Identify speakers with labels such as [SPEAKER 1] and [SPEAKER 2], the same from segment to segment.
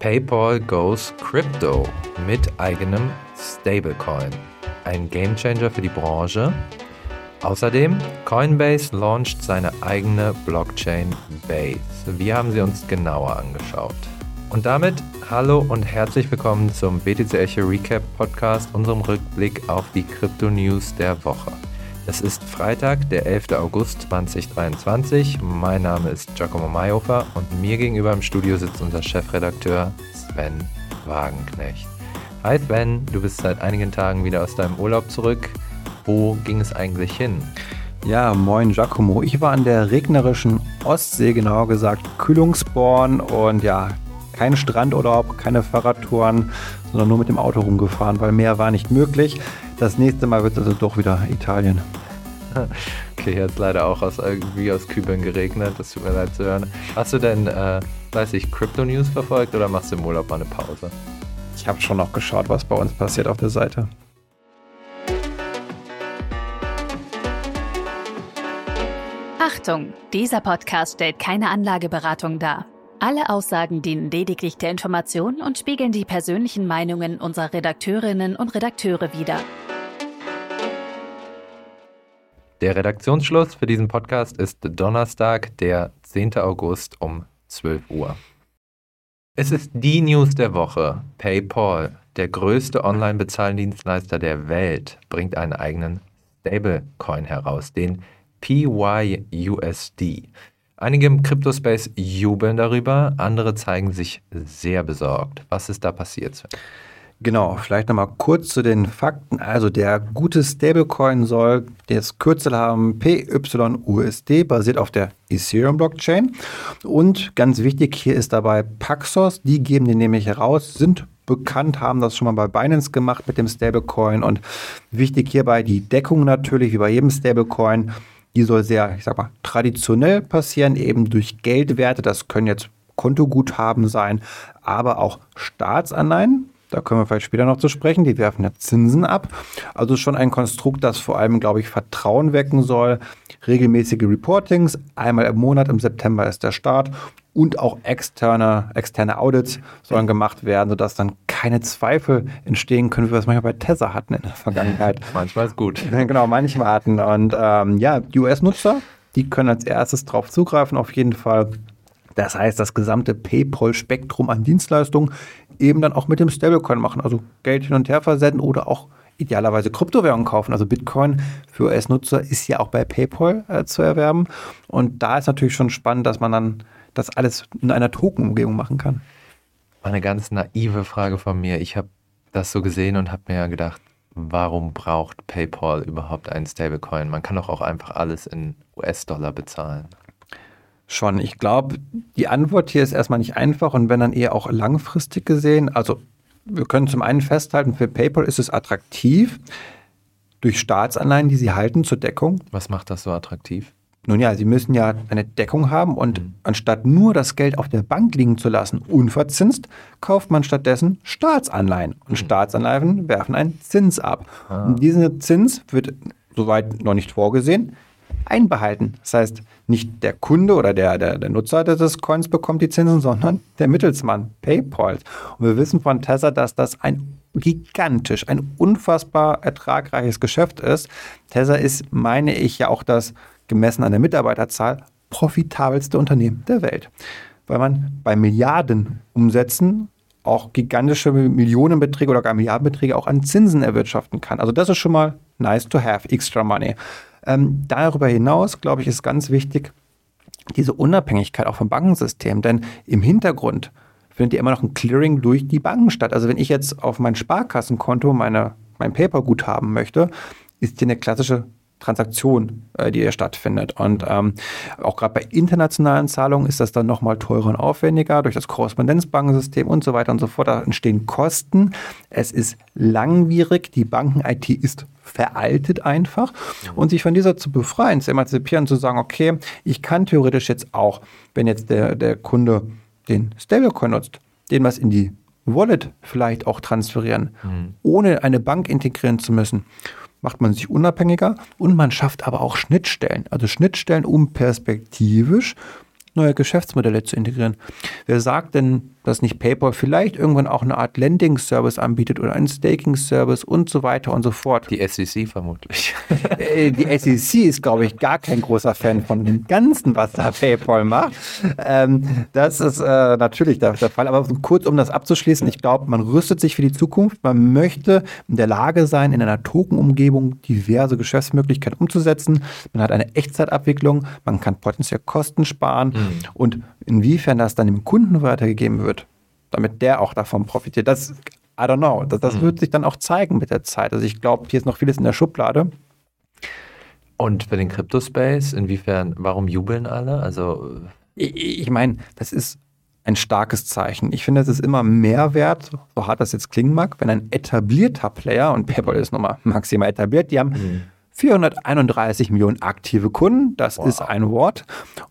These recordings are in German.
[SPEAKER 1] PayPal goes crypto mit eigenem Stablecoin. Ein Gamechanger für die Branche. Außerdem, Coinbase launcht seine eigene Blockchain Base. Wir haben sie uns genauer angeschaut. Und damit hallo und herzlich willkommen zum BTC Echo Recap Podcast, unserem Rückblick auf die Krypto News der Woche. Es ist Freitag, der 11. August 2023. Mein Name ist Giacomo Mayhofer und mir gegenüber im Studio sitzt unser Chefredakteur Sven Wagenknecht. Hi Sven, du bist seit einigen Tagen wieder aus deinem Urlaub zurück. Wo ging es eigentlich hin?
[SPEAKER 2] Ja, moin Giacomo. Ich war an der regnerischen Ostsee, genauer gesagt Kühlungsborn und ja, kein Strandurlaub, keine Fahrradtouren, sondern nur mit dem Auto rumgefahren, weil mehr war nicht möglich. Das nächste Mal wird es also doch wieder Italien.
[SPEAKER 1] Okay, hier hat es leider auch aus, irgendwie aus Kübeln geregnet. Das tut mir leid zu hören. Hast du denn, äh, weiß ich, Crypto News verfolgt oder machst du im Urlaub mal eine Pause?
[SPEAKER 2] Ich habe schon noch geschaut, was bei uns passiert auf der Seite.
[SPEAKER 3] Achtung, dieser Podcast stellt keine Anlageberatung dar. Alle Aussagen dienen lediglich der Information und spiegeln die persönlichen Meinungen unserer Redakteurinnen und Redakteure wider.
[SPEAKER 1] Der Redaktionsschluss für diesen Podcast ist Donnerstag, der 10. August um 12 Uhr. Es ist die News der Woche. PayPal, der größte Online-Bezahldienstleister der Welt, bringt einen eigenen Stablecoin heraus, den PYUSD. Einige im Cryptospace jubeln darüber, andere zeigen sich sehr besorgt. Was ist da passiert?
[SPEAKER 2] Genau, vielleicht nochmal kurz zu den Fakten. Also der gute Stablecoin soll das Kürzel haben PYUSD, basiert auf der Ethereum-Blockchain. Und ganz wichtig hier ist dabei Paxos, die geben den nämlich heraus, sind bekannt, haben das schon mal bei Binance gemacht mit dem Stablecoin. Und wichtig hierbei die Deckung natürlich, wie bei jedem Stablecoin. Die soll sehr, ich sag mal, traditionell passieren, eben durch Geldwerte. Das können jetzt Kontoguthaben sein, aber auch Staatsanleihen. Da können wir vielleicht später noch zu sprechen. Die werfen ja Zinsen ab. Also schon ein Konstrukt, das vor allem, glaube ich, Vertrauen wecken soll. Regelmäßige Reportings, einmal im Monat, im September ist der Start. Und auch externe, externe Audits sollen gemacht werden, sodass dann keine Zweifel entstehen können, wie wir es manchmal bei Tesla hatten in der Vergangenheit.
[SPEAKER 1] manchmal ist gut.
[SPEAKER 2] Genau, manchmal hatten. Und ähm, ja, die US-Nutzer, die können als erstes darauf zugreifen, auf jeden Fall. Das heißt, das gesamte PayPal-Spektrum an Dienstleistungen eben dann auch mit dem Stablecoin machen. Also Geld hin und her versenden oder auch idealerweise Kryptowährungen kaufen. Also Bitcoin für US-Nutzer ist ja auch bei PayPal äh, zu erwerben. Und da ist natürlich schon spannend, dass man dann das alles in einer Token-Umgebung machen kann.
[SPEAKER 1] Eine ganz naive Frage von mir. Ich habe das so gesehen und habe mir ja gedacht, warum braucht PayPal überhaupt einen Stablecoin? Man kann doch auch einfach alles in US-Dollar bezahlen.
[SPEAKER 2] Schon, ich glaube, die Antwort hier ist erstmal nicht einfach und wenn dann eher auch langfristig gesehen. Also wir können zum einen festhalten, für PayPal ist es attraktiv durch Staatsanleihen, die sie halten zur Deckung.
[SPEAKER 1] Was macht das so attraktiv?
[SPEAKER 2] Nun ja, Sie müssen ja eine Deckung haben und mhm. anstatt nur das Geld auf der Bank liegen zu lassen, unverzinst, kauft man stattdessen Staatsanleihen. Und mhm. Staatsanleihen werfen einen Zins ab. Ah. Und dieser Zins wird soweit noch nicht vorgesehen, einbehalten. Das heißt, nicht der Kunde oder der, der, der Nutzer des Coins bekommt die Zinsen, sondern der Mittelsmann, PayPal. Und wir wissen von Tesla, dass das ein gigantisch, ein unfassbar ertragreiches Geschäft ist. Tesla ist, meine ich, ja auch das gemessen an der Mitarbeiterzahl profitabelste Unternehmen der Welt. Weil man bei Milliarden Umsätzen auch gigantische Millionenbeträge oder gar Milliardenbeträge auch an Zinsen erwirtschaften kann. Also das ist schon mal nice to have, extra money. Ähm, darüber hinaus, glaube ich, ist ganz wichtig diese Unabhängigkeit auch vom Bankensystem, denn im Hintergrund findet ja immer noch ein Clearing durch die Banken statt. Also wenn ich jetzt auf mein Sparkassenkonto meine, mein Paper-Guthaben möchte, ist hier eine klassische Transaktion, äh, die hier stattfindet. Und ähm, auch gerade bei internationalen Zahlungen ist das dann nochmal teurer und aufwendiger durch das Korrespondenzbankensystem und so weiter und so fort. Da entstehen Kosten. Es ist langwierig. Die Banken-IT ist veraltet einfach. Und sich von dieser zu befreien, zu emanzipieren, zu sagen, okay, ich kann theoretisch jetzt auch, wenn jetzt der, der Kunde den Stablecoin nutzt, den was in die Wallet vielleicht auch transferieren, mhm. ohne eine Bank integrieren zu müssen macht man sich unabhängiger und man schafft aber auch Schnittstellen. Also Schnittstellen, um perspektivisch neue Geschäftsmodelle zu integrieren. Wer sagt denn, dass nicht PayPal vielleicht irgendwann auch eine Art Lending-Service anbietet oder einen Staking-Service und so weiter und so fort.
[SPEAKER 1] Die SEC vermutlich.
[SPEAKER 2] Äh, die SEC ist, glaube ich, gar kein großer Fan von dem Ganzen, was da PayPal macht. Ähm, das ist äh, natürlich der, der, Fall. Aber kurz, um das abzuschließen, ich glaube, man rüstet sich für die Zukunft. Man möchte in der Lage sein, in einer Token-Umgebung diverse Geschäftsmöglichkeiten umzusetzen. Man hat eine Echtzeitabwicklung, man kann potenziell Kosten sparen mhm. und inwiefern das dann dem Kunden weitergegeben wird, damit der auch davon profitiert, das I don't know. Das, das mhm. wird sich dann auch zeigen mit der Zeit. Also ich glaube, hier ist noch vieles in der Schublade.
[SPEAKER 1] Und für den Crypto-Space, inwiefern, warum jubeln alle? Also
[SPEAKER 2] ich, ich meine, das ist ein starkes Zeichen. Ich finde, es ist immer mehr wert, so hart das jetzt klingen mag, wenn ein etablierter Player, und PayPal ist nochmal maximal etabliert, die haben mhm. 431 Millionen aktive Kunden, das wow. ist ein Wort.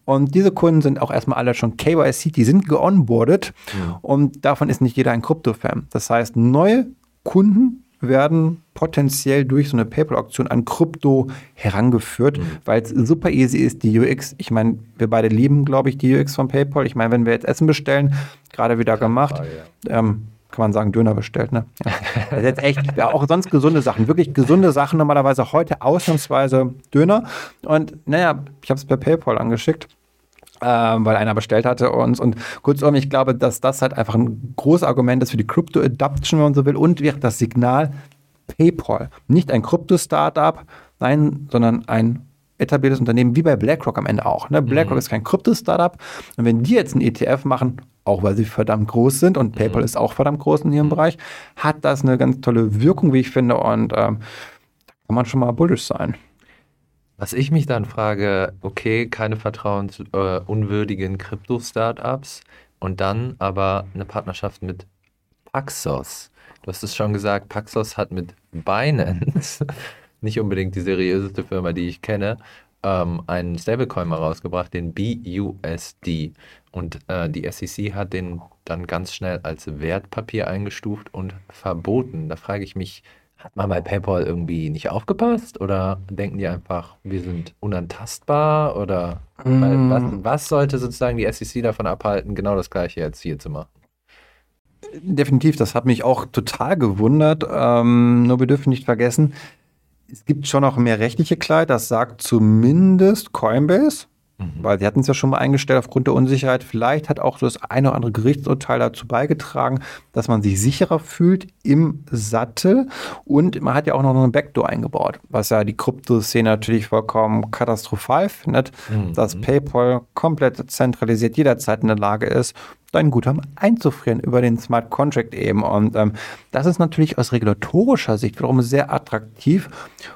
[SPEAKER 2] Und diese Kunden sind auch erstmal alle schon KYC, die sind geonboardet mhm. und davon ist nicht jeder ein Krypto-Fan. Das heißt, neue Kunden werden potenziell durch so eine PayPal-Auktion an Krypto herangeführt, mhm. weil es super easy ist, die UX. Ich meine, wir beide lieben, glaube ich, die UX von PayPal. Ich meine, wenn wir jetzt Essen bestellen, gerade wieder gemacht, Frage, ja. ähm, kann man sagen, Döner bestellt, ne? Ja. Das ist jetzt echt, ja, auch sonst gesunde Sachen, wirklich gesunde Sachen, normalerweise heute ausnahmsweise Döner. Und naja, ich habe es per PayPal angeschickt. Ähm, weil einer bestellt hatte und, und kurzum, ich glaube, dass das halt einfach ein großes Argument ist für die Crypto-Adoption, wenn man so will, und wird das Signal PayPal. Nicht ein Krypto-Startup, nein, sondern ein etabliertes Unternehmen, wie bei BlackRock am Ende auch. Ne? BlackRock mhm. ist kein Krypto-Startup. Und wenn die jetzt ein ETF machen, auch weil sie verdammt groß sind und PayPal mhm. ist auch verdammt groß in ihrem mhm. Bereich, hat das eine ganz tolle Wirkung, wie ich finde. Und ähm, da kann man schon mal bullish sein.
[SPEAKER 1] Was ich mich dann frage, okay, keine vertrauensunwürdigen äh, Krypto-Startups und dann aber eine Partnerschaft mit Paxos. Du hast es schon gesagt, Paxos hat mit Binance, nicht unbedingt die seriöseste Firma, die ich kenne, ähm, einen Stablecoin mal rausgebracht, den BUSD. Und äh, die SEC hat den dann ganz schnell als Wertpapier eingestuft und verboten. Da frage ich mich, hat man bei PayPal irgendwie nicht aufgepasst oder denken die einfach, wir sind unantastbar oder mm. was, was, sollte sozusagen die SEC davon abhalten, genau das gleiche jetzt hier zu machen?
[SPEAKER 2] Definitiv, das hat mich auch total gewundert. Ähm, nur wir dürfen nicht vergessen, es gibt schon noch mehr rechtliche Klarheit, das sagt zumindest Coinbase. Mhm. Weil sie hatten es ja schon mal eingestellt aufgrund der Unsicherheit. Vielleicht hat auch so das eine oder andere Gerichtsurteil dazu beigetragen, dass man sich sicherer fühlt im Sattel. Und man hat ja auch noch eine Backdoor eingebaut, was ja die Kryptoszene natürlich vollkommen katastrophal findet, mhm. dass PayPal komplett zentralisiert jederzeit in der Lage ist, dein Guthaben einzufrieren über den Smart Contract eben. Und ähm, das ist natürlich aus regulatorischer Sicht wiederum sehr attraktiv,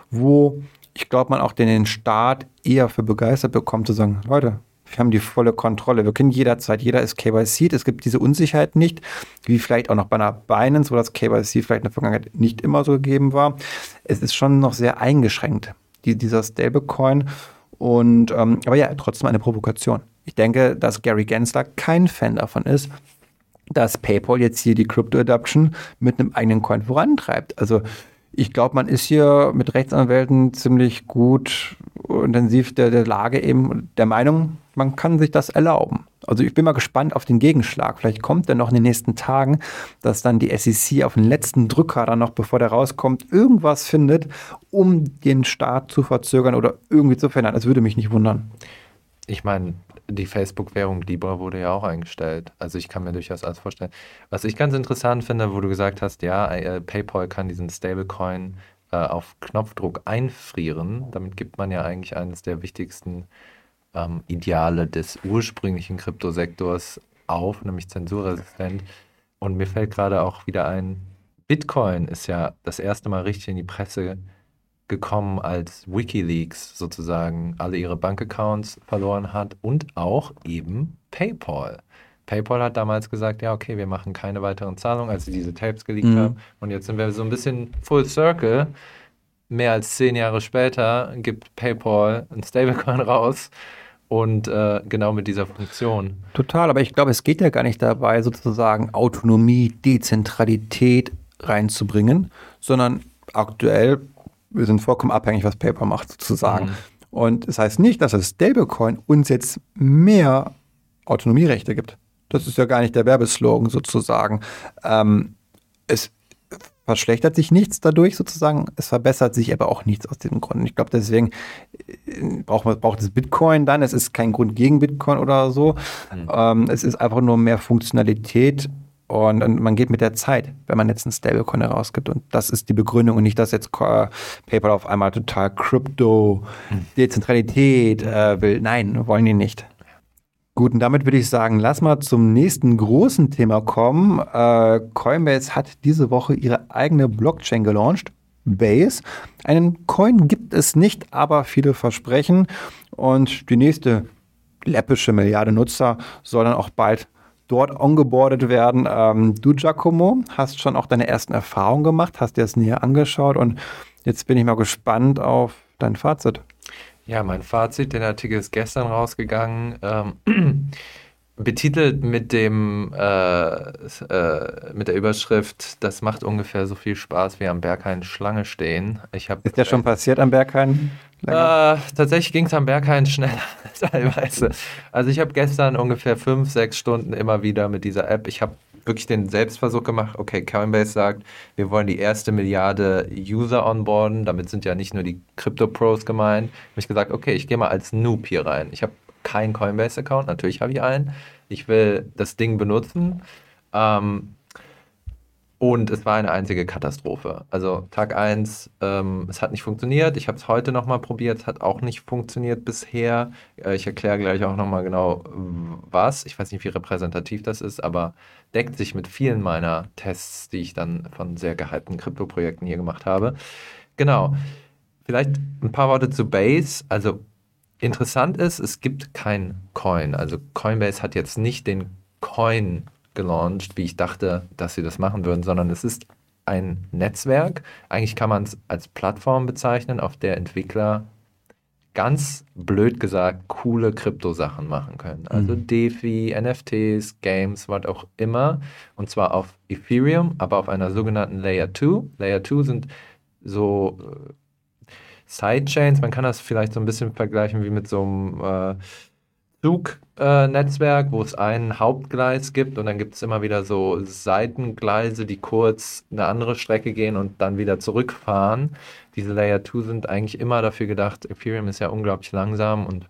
[SPEAKER 2] wo ich glaube, man auch den Staat eher für begeistert bekommt, zu sagen, Leute, wir haben die volle Kontrolle. Wir können jederzeit, jeder ist KYC. Es gibt diese Unsicherheit nicht, wie vielleicht auch noch bei einer Binance, wo das KYC vielleicht in der Vergangenheit nicht immer so gegeben war. Es ist schon noch sehr eingeschränkt, die, dieser Stablecoin. Und, ähm, aber ja, trotzdem eine Provokation. Ich denke, dass Gary Gensler kein Fan davon ist, dass PayPal jetzt hier die Crypto Adoption mit einem eigenen Coin vorantreibt. Also ich glaube, man ist hier mit Rechtsanwälten ziemlich gut intensiv der, der Lage eben der Meinung, man kann sich das erlauben. Also ich bin mal gespannt auf den Gegenschlag. Vielleicht kommt der noch in den nächsten Tagen, dass dann die SEC auf den letzten Drücker dann noch, bevor der rauskommt, irgendwas findet, um den Start zu verzögern oder irgendwie zu verändern. Das würde mich nicht wundern.
[SPEAKER 1] Ich meine, die Facebook-Währung Libra wurde ja auch eingestellt. Also ich kann mir durchaus alles vorstellen. Was ich ganz interessant finde, wo du gesagt hast, ja, äh, PayPal kann diesen Stablecoin äh, auf Knopfdruck einfrieren. Damit gibt man ja eigentlich eines der wichtigsten ähm, Ideale des ursprünglichen Kryptosektors auf, nämlich zensurresistent. Und mir fällt gerade auch wieder ein, Bitcoin ist ja das erste Mal richtig in die Presse gekommen, als Wikileaks sozusagen alle ihre Bankaccounts verloren hat und auch eben PayPal. PayPal hat damals gesagt, ja, okay, wir machen keine weiteren Zahlungen, als sie diese Tapes geleakt mhm. haben. Und jetzt sind wir so ein bisschen full circle. Mehr als zehn Jahre später gibt PayPal ein Stablecoin raus und äh, genau mit dieser Funktion.
[SPEAKER 2] Total, aber ich glaube, es geht ja gar nicht dabei, sozusagen Autonomie, Dezentralität reinzubringen, sondern aktuell wir sind vollkommen abhängig, was PayPal macht, sozusagen. Mhm. Und das heißt nicht, dass das Stablecoin uns jetzt mehr Autonomierechte gibt. Das ist ja gar nicht der Werbeslogan sozusagen. Ähm, es verschlechtert sich nichts dadurch sozusagen, es verbessert sich aber auch nichts aus diesem Grund. Ich glaube, deswegen äh, braucht man braucht es Bitcoin dann. Es ist kein Grund gegen Bitcoin oder so. Mhm. Ähm, es ist einfach nur mehr Funktionalität und, und, man geht mit der Zeit, wenn man jetzt einen Stablecoin herausgibt. Und das ist die Begründung und nicht, dass jetzt PayPal auf einmal total Krypto, mhm. Dezentralität äh, will. Nein, wollen die nicht. Gut, und damit würde ich sagen, lass mal zum nächsten großen Thema kommen. Äh, Coinbase hat diese Woche ihre eigene Blockchain gelauncht. Base. Einen Coin gibt es nicht, aber viele versprechen. Und die nächste läppische Milliarde Nutzer soll dann auch bald dort ongeboardet werden. Ähm, du, Giacomo, hast schon auch deine ersten Erfahrungen gemacht, hast dir das näher angeschaut und jetzt bin ich mal gespannt auf dein Fazit.
[SPEAKER 1] Ja, mein Fazit, der Artikel ist gestern rausgegangen, ähm, betitelt mit dem äh, äh, mit der Überschrift, das macht ungefähr so viel Spaß wie am Berghain Schlange stehen.
[SPEAKER 2] Ich hab, ist ja schon passiert am Berghain?
[SPEAKER 1] Äh, tatsächlich ging es am Berghain schneller teilweise. Also ich habe gestern ungefähr fünf, sechs Stunden immer wieder mit dieser App. Ich habe wirklich den Selbstversuch gemacht, okay, Coinbase sagt, wir wollen die erste Milliarde User onboarden, damit sind ja nicht nur die Crypto-Pros gemeint. Habe ich gesagt, okay, ich gehe mal als Noob hier rein. Ich habe keinen Coinbase-Account, natürlich habe ich einen. Ich will das Ding benutzen. Ähm, und es war eine einzige Katastrophe. Also Tag 1, ähm, es hat nicht funktioniert. Ich habe es heute nochmal probiert, es hat auch nicht funktioniert bisher. Äh, ich erkläre gleich auch nochmal genau, was. Ich weiß nicht, wie repräsentativ das ist, aber deckt sich mit vielen meiner Tests, die ich dann von sehr gehypten Krypto-Projekten hier gemacht habe. Genau. Vielleicht ein paar Worte zu Base. Also interessant ist, es gibt kein Coin. Also Coinbase hat jetzt nicht den Coin gelauncht, wie ich dachte, dass sie das machen würden, sondern es ist ein Netzwerk. Eigentlich kann man es als Plattform bezeichnen, auf der Entwickler ganz blöd gesagt coole Krypto-Sachen machen können. Also mhm. DeFi, NFTs, Games, was auch immer. Und zwar auf Ethereum, aber auf einer sogenannten Layer 2. Layer 2 sind so äh, Sidechains. Man kann das vielleicht so ein bisschen vergleichen wie mit so einem äh, Zugnetzwerk, äh, wo es ein Hauptgleis gibt und dann gibt es immer wieder so Seitengleise, die kurz eine andere Strecke gehen und dann wieder zurückfahren. Diese Layer 2 sind eigentlich immer dafür gedacht, Ethereum ist ja unglaublich langsam und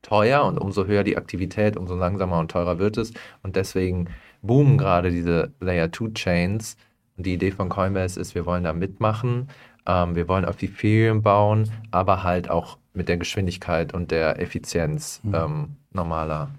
[SPEAKER 1] teuer und umso höher die Aktivität, umso langsamer und teurer wird es und deswegen boomen gerade diese Layer 2 Chains. Und die Idee von Coinbase ist, wir wollen da mitmachen, ähm, wir wollen auf Ethereum bauen, aber halt auch mit der Geschwindigkeit und der Effizienz mhm. ähm, normaler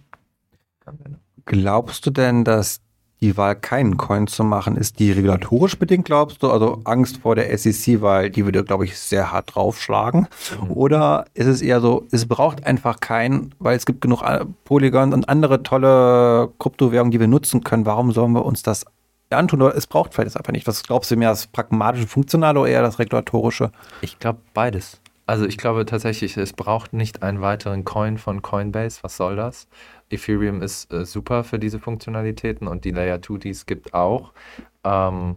[SPEAKER 2] Anwendung. Glaubst du denn, dass die Wahl, keinen Coin zu machen, ist die regulatorisch bedingt, glaubst du? Also Angst vor der SEC, weil die würde, glaube ich, sehr hart draufschlagen. Mhm. Oder ist es eher so, es braucht einfach keinen, weil es gibt genug Polygon und andere tolle Kryptowährungen, die wir nutzen können. Warum sollen wir uns das antun? Oder es braucht vielleicht das einfach nicht. Was glaubst du mehr, das pragmatische, funktionale oder eher das regulatorische?
[SPEAKER 1] Ich glaube beides. Also ich glaube tatsächlich, es braucht nicht einen weiteren Coin von Coinbase. Was soll das? Ethereum ist äh, super für diese Funktionalitäten und die Layer 2, die es gibt, auch. Ähm,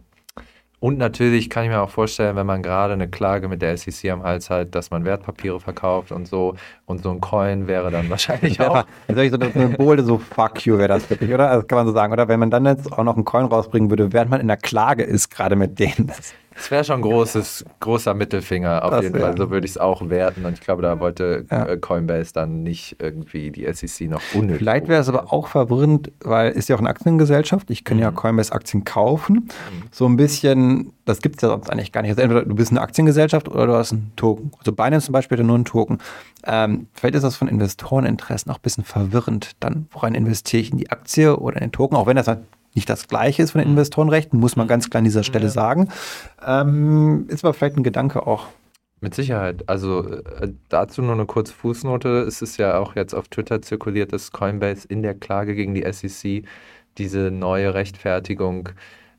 [SPEAKER 1] und natürlich kann ich mir auch vorstellen, wenn man gerade eine Klage mit der SEC am Hals hat, dass man Wertpapiere verkauft und so. Und so ein Coin wäre dann wahrscheinlich auch.
[SPEAKER 2] Also so eine Symbole, so fuck you wäre das wirklich, oder? Also kann man so sagen. Oder wenn man dann jetzt auch noch einen Coin rausbringen würde, während man in der Klage ist, gerade mit denen. Das
[SPEAKER 1] es wäre schon großes, großer Mittelfinger auf das jeden Fall. So würde ich es auch werten. Und ich glaube, da wollte ja. Äh, Coinbase dann nicht irgendwie die SEC noch unnötig.
[SPEAKER 2] Vielleicht wäre es aber auch verwirrend, weil ist ja auch eine Aktiengesellschaft. Ich kann mhm. ja Coinbase-Aktien kaufen. Mhm. So ein bisschen, das gibt es ja sonst eigentlich gar nicht. Also entweder du bist eine Aktiengesellschaft oder du hast einen Token. Also Binance zum Beispiel hat nur einen Token. Ähm, vielleicht ist das von Investoreninteressen auch ein bisschen verwirrend. Dann, woran investiere ich in die Aktie oder in den Token? Auch wenn das nicht das Gleiche ist von den mhm. Investorenrechten, muss man ganz klar an dieser Stelle ja. sagen. Ähm, ist aber vielleicht ein Gedanke auch.
[SPEAKER 1] Mit Sicherheit. Also äh, dazu nur eine kurze Fußnote. Es ist ja auch jetzt auf Twitter zirkuliert, dass Coinbase in der Klage gegen die SEC diese neue Rechtfertigung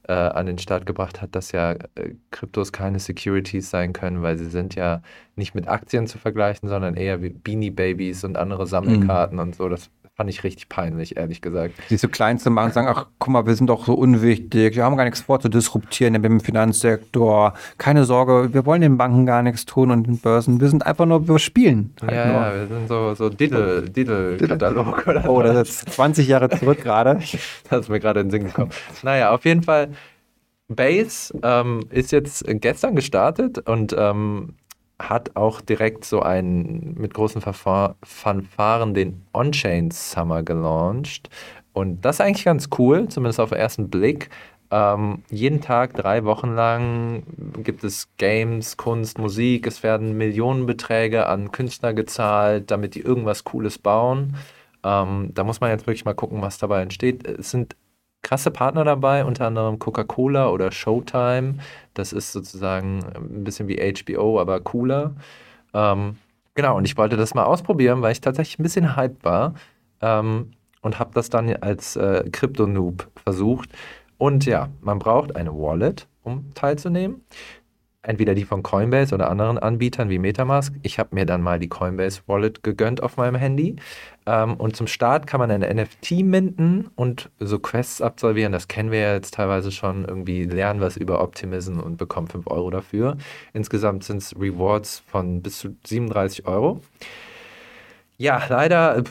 [SPEAKER 1] äh, an den Start gebracht hat, dass ja äh, Kryptos keine Securities sein können, weil sie sind ja nicht mit Aktien zu vergleichen, sondern eher wie Beanie Babies und andere Sammelkarten mhm. und so. Das fand ich richtig peinlich, ehrlich gesagt.
[SPEAKER 2] Die so klein zu machen und sagen, ach, guck mal, wir sind doch so unwichtig, wir haben gar nichts vor zu disruptieren im Finanzsektor. Keine Sorge, wir wollen den Banken gar nichts tun und den Börsen. Wir sind einfach nur, wir spielen.
[SPEAKER 1] Halt ja, nur. ja, wir sind so, so Diddle-Katalog
[SPEAKER 2] oder Oh, das ist 20 Jahre zurück gerade.
[SPEAKER 1] das ist mir gerade in den Sinn gekommen. Naja, auf jeden Fall, Base ähm, ist jetzt gestern gestartet und ähm, hat auch direkt so einen mit großen Fanfaren den On-Chain Summer gelauncht. Und das ist eigentlich ganz cool, zumindest auf den ersten Blick. Ähm, jeden Tag, drei Wochen lang gibt es Games, Kunst, Musik. Es werden Millionenbeträge an Künstler gezahlt, damit die irgendwas Cooles bauen. Ähm, da muss man jetzt wirklich mal gucken, was dabei entsteht. Es sind krasse Partner dabei, unter anderem Coca-Cola oder Showtime. Das ist sozusagen ein bisschen wie HBO, aber cooler. Ähm, genau, und ich wollte das mal ausprobieren, weil ich tatsächlich ein bisschen hyped war ähm, und habe das dann als äh, Crypto-Noob versucht. Und ja, man braucht eine Wallet, um teilzunehmen entweder die von Coinbase oder anderen Anbietern wie Metamask. Ich habe mir dann mal die Coinbase Wallet gegönnt auf meinem Handy. Ähm, und zum Start kann man eine NFT minden und so Quests absolvieren. Das kennen wir ja jetzt teilweise schon. Irgendwie lernen was über Optimism und bekommen 5 Euro dafür. Insgesamt sind es Rewards von bis zu 37 Euro. Ja, leider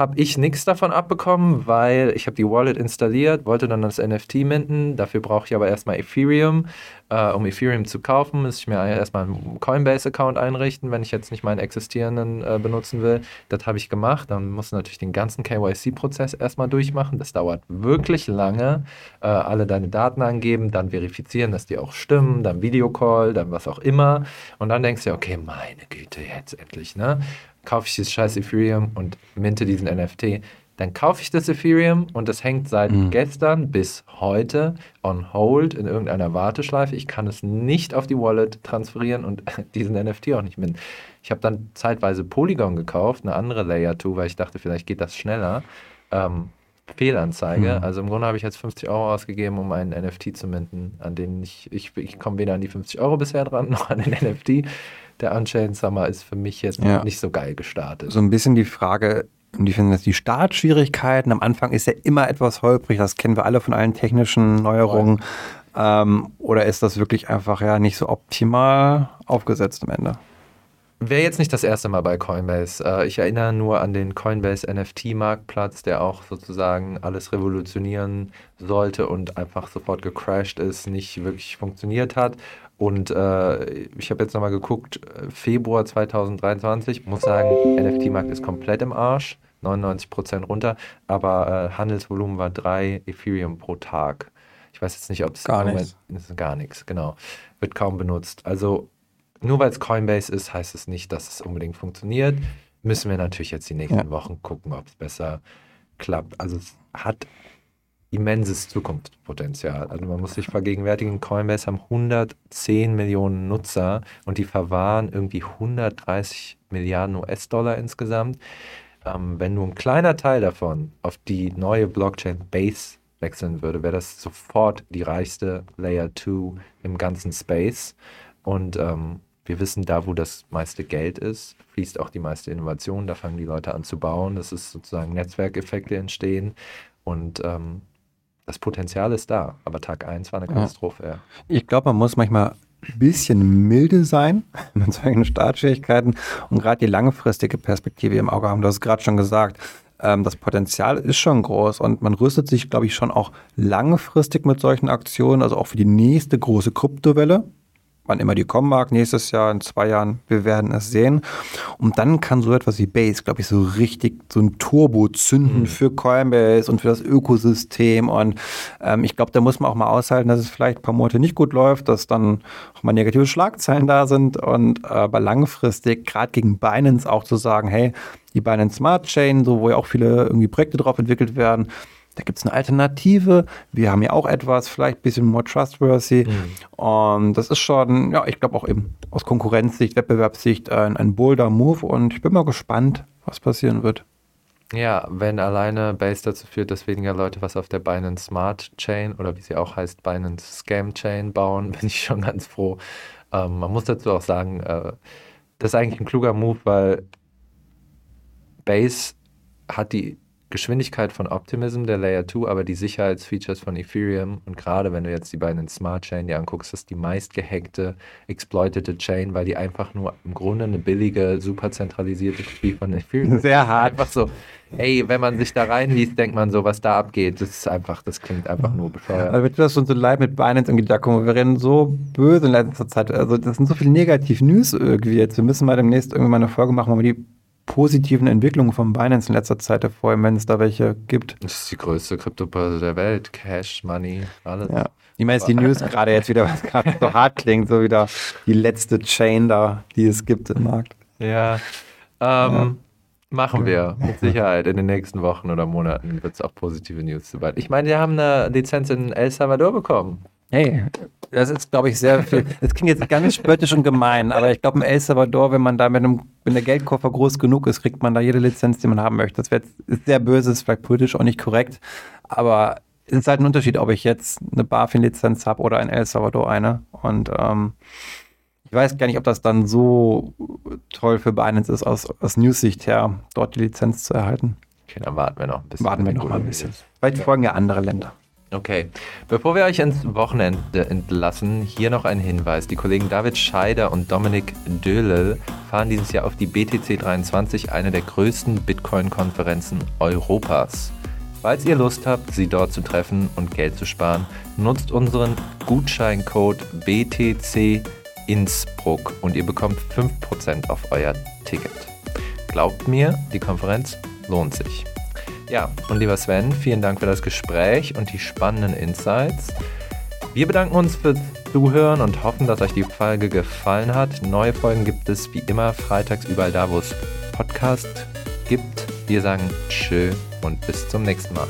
[SPEAKER 1] habe ich nichts davon abbekommen, weil ich habe die Wallet installiert, wollte dann das NFT minden. Dafür brauche ich aber erstmal Ethereum. Äh, um Ethereum zu kaufen, muss ich mir erstmal einen Coinbase-Account einrichten, wenn ich jetzt nicht meinen existierenden äh, benutzen will. Das habe ich gemacht. Dann muss natürlich den ganzen KYC-Prozess erstmal durchmachen. Das dauert wirklich lange. Äh, alle deine Daten angeben, dann verifizieren, dass die auch stimmen, dann Videocall, dann was auch immer. Und dann denkst du, okay, meine Güte, jetzt endlich, ne? kaufe ich das scheiß Ethereum und minte diesen NFT. Dann kaufe ich das Ethereum und das hängt seit mhm. gestern bis heute on hold in irgendeiner Warteschleife. Ich kann es nicht auf die Wallet transferieren und diesen NFT auch nicht mit. Ich habe dann zeitweise Polygon gekauft, eine andere Layer 2, weil ich dachte, vielleicht geht das schneller. Ähm, Fehlanzeige. Mhm. Also im Grunde habe ich jetzt 50 Euro ausgegeben, um einen NFT zu minden, an den ich, ich, ich komme weder an die 50 Euro bisher dran, noch an den NFT der Unchained Summer ist für mich jetzt ja. nicht so geil gestartet.
[SPEAKER 2] So ein bisschen die Frage, die finden das die Startschwierigkeiten. Am Anfang ist ja immer etwas holprig, das kennen wir alle von allen technischen Neuerungen. Ähm, oder ist das wirklich einfach ja nicht so optimal aufgesetzt am Ende?
[SPEAKER 1] Wäre jetzt nicht das erste Mal bei Coinbase. Äh, ich erinnere nur an den Coinbase NFT-Marktplatz, der auch sozusagen alles revolutionieren sollte und einfach sofort gecrashed ist, nicht wirklich funktioniert hat. Und äh, ich habe jetzt nochmal geguckt, Februar 2023, muss sagen, NFT-Markt ist komplett im Arsch, 99% runter, aber äh, Handelsvolumen war 3 Ethereum pro Tag. Ich weiß jetzt nicht, ob es
[SPEAKER 2] gar nichts.
[SPEAKER 1] ist gar nichts, genau. Wird kaum benutzt. Also nur weil es Coinbase ist, heißt es nicht, dass es unbedingt funktioniert. Müssen wir natürlich jetzt die nächsten ja. Wochen gucken, ob es besser klappt. Also es hat immenses Zukunftspotenzial. Also man muss sich vergegenwärtigen, Coinbase haben 110 Millionen Nutzer und die verwahren irgendwie 130 Milliarden US-Dollar insgesamt. Ähm, wenn nur ein kleiner Teil davon auf die neue Blockchain Base wechseln würde, wäre das sofort die reichste Layer 2 im ganzen Space. Und ähm, wir wissen, da wo das meiste Geld ist, fließt auch die meiste Innovation. Da fangen die Leute an zu bauen. Das ist sozusagen Netzwerkeffekte entstehen. Und ähm, das Potenzial ist da, aber Tag 1 war eine Katastrophe. Ja.
[SPEAKER 2] Ich glaube, man muss manchmal bisschen milde sein mit solchen Startschwierigkeiten und gerade die langfristige Perspektive im Auge haben. Du hast gerade schon gesagt, ähm, das Potenzial ist schon groß und man rüstet sich, glaube ich, schon auch langfristig mit solchen Aktionen, also auch für die nächste große Kryptowelle wann immer die kommen mag, nächstes Jahr, in zwei Jahren, wir werden es sehen. Und dann kann so etwas wie Base, glaube ich, so richtig so ein Turbo zünden mhm. für Coinbase und für das Ökosystem. Und ähm, ich glaube, da muss man auch mal aushalten, dass es vielleicht ein paar Monate nicht gut läuft, dass dann auch mal negative Schlagzeilen da sind. Und äh, aber langfristig, gerade gegen Binance auch zu sagen, hey, die Binance Smart Chain, so wo ja auch viele irgendwie Projekte drauf entwickelt werden, da gibt es eine Alternative. Wir haben ja auch etwas, vielleicht ein bisschen more trustworthy. Mhm. Und das ist schon, ja, ich glaube auch eben aus Konkurrenzsicht, Wettbewerbssicht ein, ein bolder Move. Und ich bin mal gespannt, was passieren wird.
[SPEAKER 1] Ja, wenn alleine Base dazu führt, dass weniger Leute was auf der Binance Smart Chain oder wie sie auch heißt, Binance Scam Chain bauen, bin ich schon ganz froh. Ähm, man muss dazu auch sagen, äh, das ist eigentlich ein kluger Move, weil Base hat die Geschwindigkeit von Optimism, der Layer 2, aber die Sicherheitsfeatures von Ethereum. Und gerade wenn du jetzt die beiden Smart Chain dir anguckst, das ist die meist gehackte, exploitete Chain, weil die einfach nur im Grunde eine billige, super zentralisierte Kopie von Ethereum ist.
[SPEAKER 2] Sehr hart.
[SPEAKER 1] Einfach so, ey, wenn man sich da reinliest, denkt man so, was da abgeht. Das ist einfach, das klingt einfach nur bescheuert.
[SPEAKER 2] Also das schon so leid mit Binance da kommen wir rennen so böse in letzter Zeit. Also das sind so viele Negativ-News irgendwie jetzt. Wir müssen mal demnächst irgendwie mal eine Folge machen, wo wir die positiven Entwicklungen von Binance in letzter Zeit hervorheben, wenn es da welche gibt.
[SPEAKER 1] Das ist die größte Kryptobörse der Welt. Cash, Money, alles.
[SPEAKER 2] Ja. Ich meine, ist die News gerade jetzt wieder, was gerade so hart klingt, so wieder die letzte Chain da, die es gibt im Markt.
[SPEAKER 1] Ja. Ähm, Machen wir, mit Sicherheit. In den nächsten Wochen oder Monaten wird es auch positive News sobald. Ich meine, wir haben eine Lizenz in El Salvador bekommen.
[SPEAKER 2] Hey, das ist, glaube ich, sehr viel. Das klingt jetzt ganz spöttisch und gemein, aber ich glaube, in El Salvador, wenn man da mit einem, wenn der Geldkoffer groß genug ist, kriegt man da jede Lizenz, die man haben möchte. Das wäre sehr böse, ist vielleicht politisch auch nicht korrekt, aber es ist halt ein Unterschied, ob ich jetzt eine BaFin-Lizenz habe oder in El Salvador eine. Und ähm, ich weiß gar nicht, ob das dann so toll für Binance ist, aus, aus News-Sicht her, dort die Lizenz zu erhalten.
[SPEAKER 1] Okay, dann warten wir noch ein bisschen.
[SPEAKER 2] Warten wir noch mal ein bisschen. Vielleicht folgen ja andere Länder.
[SPEAKER 1] Okay, bevor wir euch ins Wochenende entlassen, hier noch ein Hinweis. Die Kollegen David Scheider und Dominik Döhlel fahren dieses Jahr auf die BTC 23, eine der größten Bitcoin-Konferenzen Europas. Falls ihr Lust habt, sie dort zu treffen und Geld zu sparen, nutzt unseren Gutscheincode BTC Innsbruck und ihr bekommt 5% auf euer Ticket. Glaubt mir, die Konferenz lohnt sich. Ja, und lieber Sven, vielen Dank für das Gespräch und die spannenden Insights. Wir bedanken uns fürs Zuhören und hoffen, dass euch die Folge gefallen hat. Neue Folgen gibt es wie immer freitags überall da, wo es Podcast gibt. Wir sagen Tschö und bis zum nächsten Mal.